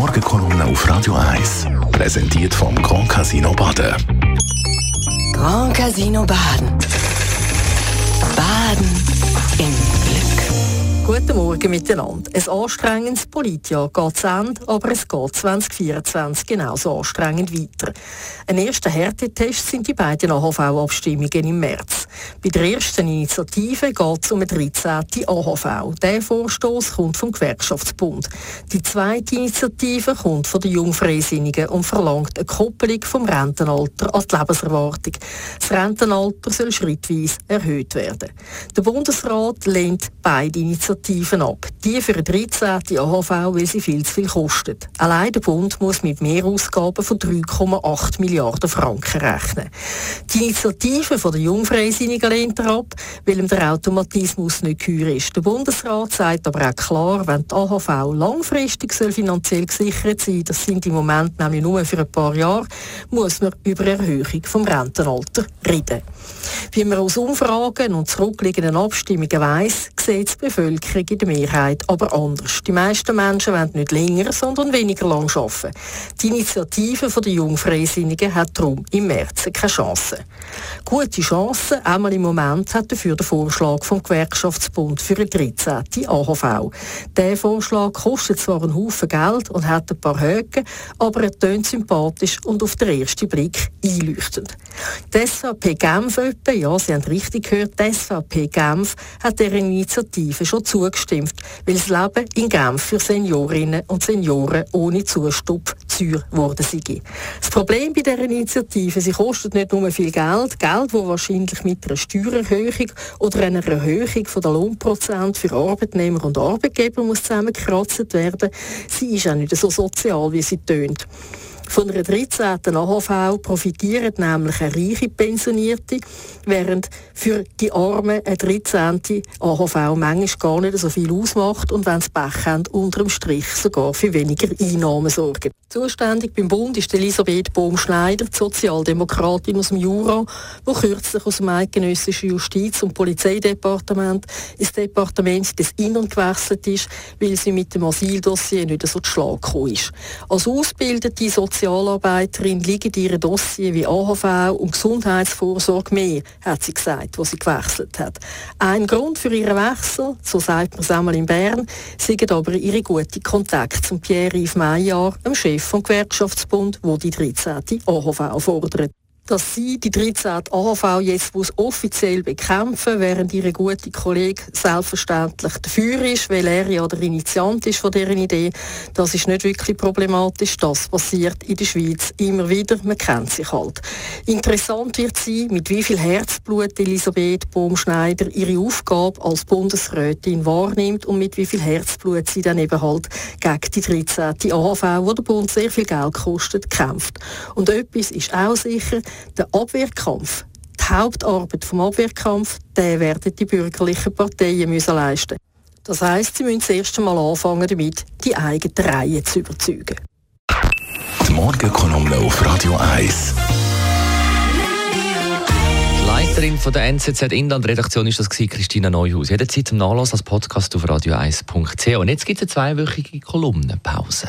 Morgenkolumne auf Radio 1. Präsentiert vom Grand Casino Baden. Grand Casino Baden. Baden. Guten Morgen miteinander. Ein anstrengendes Politjahr geht zu Ende, aber es geht 2024 genauso anstrengend weiter. Ein erster Härtetest sind die beiden AHV-Abstimmungen im März. Bei der ersten Initiative geht es um eine 13. AHV. Der Vorstoß kommt vom Gewerkschaftsbund. Die zweite Initiative kommt von den Jungfreisinnigen und verlangt eine Koppelung vom Rentenalter an die Lebenserwartung. Das Rentenalter soll schrittweise erhöht werden. Der Bundesrat lehnt beide Initiativen ab. Die für eine 13. AHV, weil sie viel zu viel kostet. Allein der Bund muss mit Mehrausgaben von 3,8 Milliarden Franken rechnen. Die Initiative von der Jungfreisinnigen lehnt er ab, weil ihm der Automatismus nicht geheuer ist. Der Bundesrat sagt aber auch klar, wenn die AHV langfristig soll finanziell gesichert sein, das sind im Moment nämlich nur für ein paar Jahre, muss man über Erhöhung vom Rentenalter reden. Wie man aus Umfragen und zurückliegenden Abstimmungen weiss, sieht die Bevölkerung in der Mehrheit aber anders. Die meisten Menschen wollen nicht länger, sondern weniger lang arbeiten. Die Initiative der Jungfreisinnigen hat darum im März keine Chance. Gute Chancen, einmal im Moment, hat dafür der Vorschlag vom Gewerkschaftsbund für eine 13. AHV. Der Vorschlag kostet zwar einen Haufen Geld und hat ein paar Höhen, aber er tönt sympathisch und auf den ersten Blick einleuchtend. Die Genf, ja, Sie haben richtig gehört, die SVP Genf hat der Initiative schon zugestimmt, weil das Leben in Genf für Seniorinnen und Senioren ohne Zustupp teuer geworden sei. Das Problem bei dieser Initiative, sie kostet nicht nur viel Geld, Geld, das wahrscheinlich mit einer Steuererhöhung oder einer Erhöhung der Lohnprozent für Arbeitnehmer und Arbeitgeber muss zusammengekratzt werden. Sie ist auch nicht so sozial, wie sie tönt. Von einer 13. AHV profitieren nämlich eine reiche Pensionierte, während für die Armen eine 13. AHV manchmal gar nicht so viel ausmacht und wenn sie Pech haben, unterm Strich sogar für weniger Einnahmen sorgen. Zuständig beim Bund ist Elisabeth Bohm-Schneider, die Sozialdemokratin aus dem Jura, die kürzlich aus dem eidgenössischen Justiz- und Polizeidepartement ins Departement des Innern gewechselt ist, weil sie mit dem Asyldossier nicht so zu Schlag gekommen ist. Als ausgebildete Sozialarbeiterin liegen ihre Dossier wie AHV und Gesundheitsvorsorge mehr, hat sie gesagt, wo sie gewechselt hat. Ein Grund für ihren Wechsel, so sagt man es einmal in Bern, sind aber ihre guten Kontakte zum Pierre-Yves Maillard, dem Chef vom Gewerkschaftsbund, wo die 13. AHV fordert dass sie die 13. AHV jetzt muss offiziell bekämpfen während ihre gute Kollege selbstverständlich dafür ist, weil er ja der Initiant ist von deren Idee. Das ist nicht wirklich problematisch. Das passiert in der Schweiz immer wieder. Man kennt sich halt. Interessant wird sein, mit wie viel Herzblut Elisabeth Bohm-Schneider ihre Aufgabe als Bundesrätin wahrnimmt und mit wie viel Herzblut sie dann eben halt gegen die 13. AHV, wo der Bund sehr viel Geld kostet, kämpft. Und etwas ist auch sicher, der Abwehrkampf, die Hauptarbeit vom Abwehrkampf, den werden die bürgerlichen Parteien müssen leisten. Das heißt, sie müssen das erste Mal anfangen damit, die eigene Reihe zu überzeugen. Die Morgenkolumne auf Radio 1. Die Leiterin von der NZZ Inland-Redaktion ist das Christina Neuhaus. Jederzeit zum Nachlass als Podcast auf radio1.ch. Und jetzt gibt es eine zweiwöchige Kolumnenpause.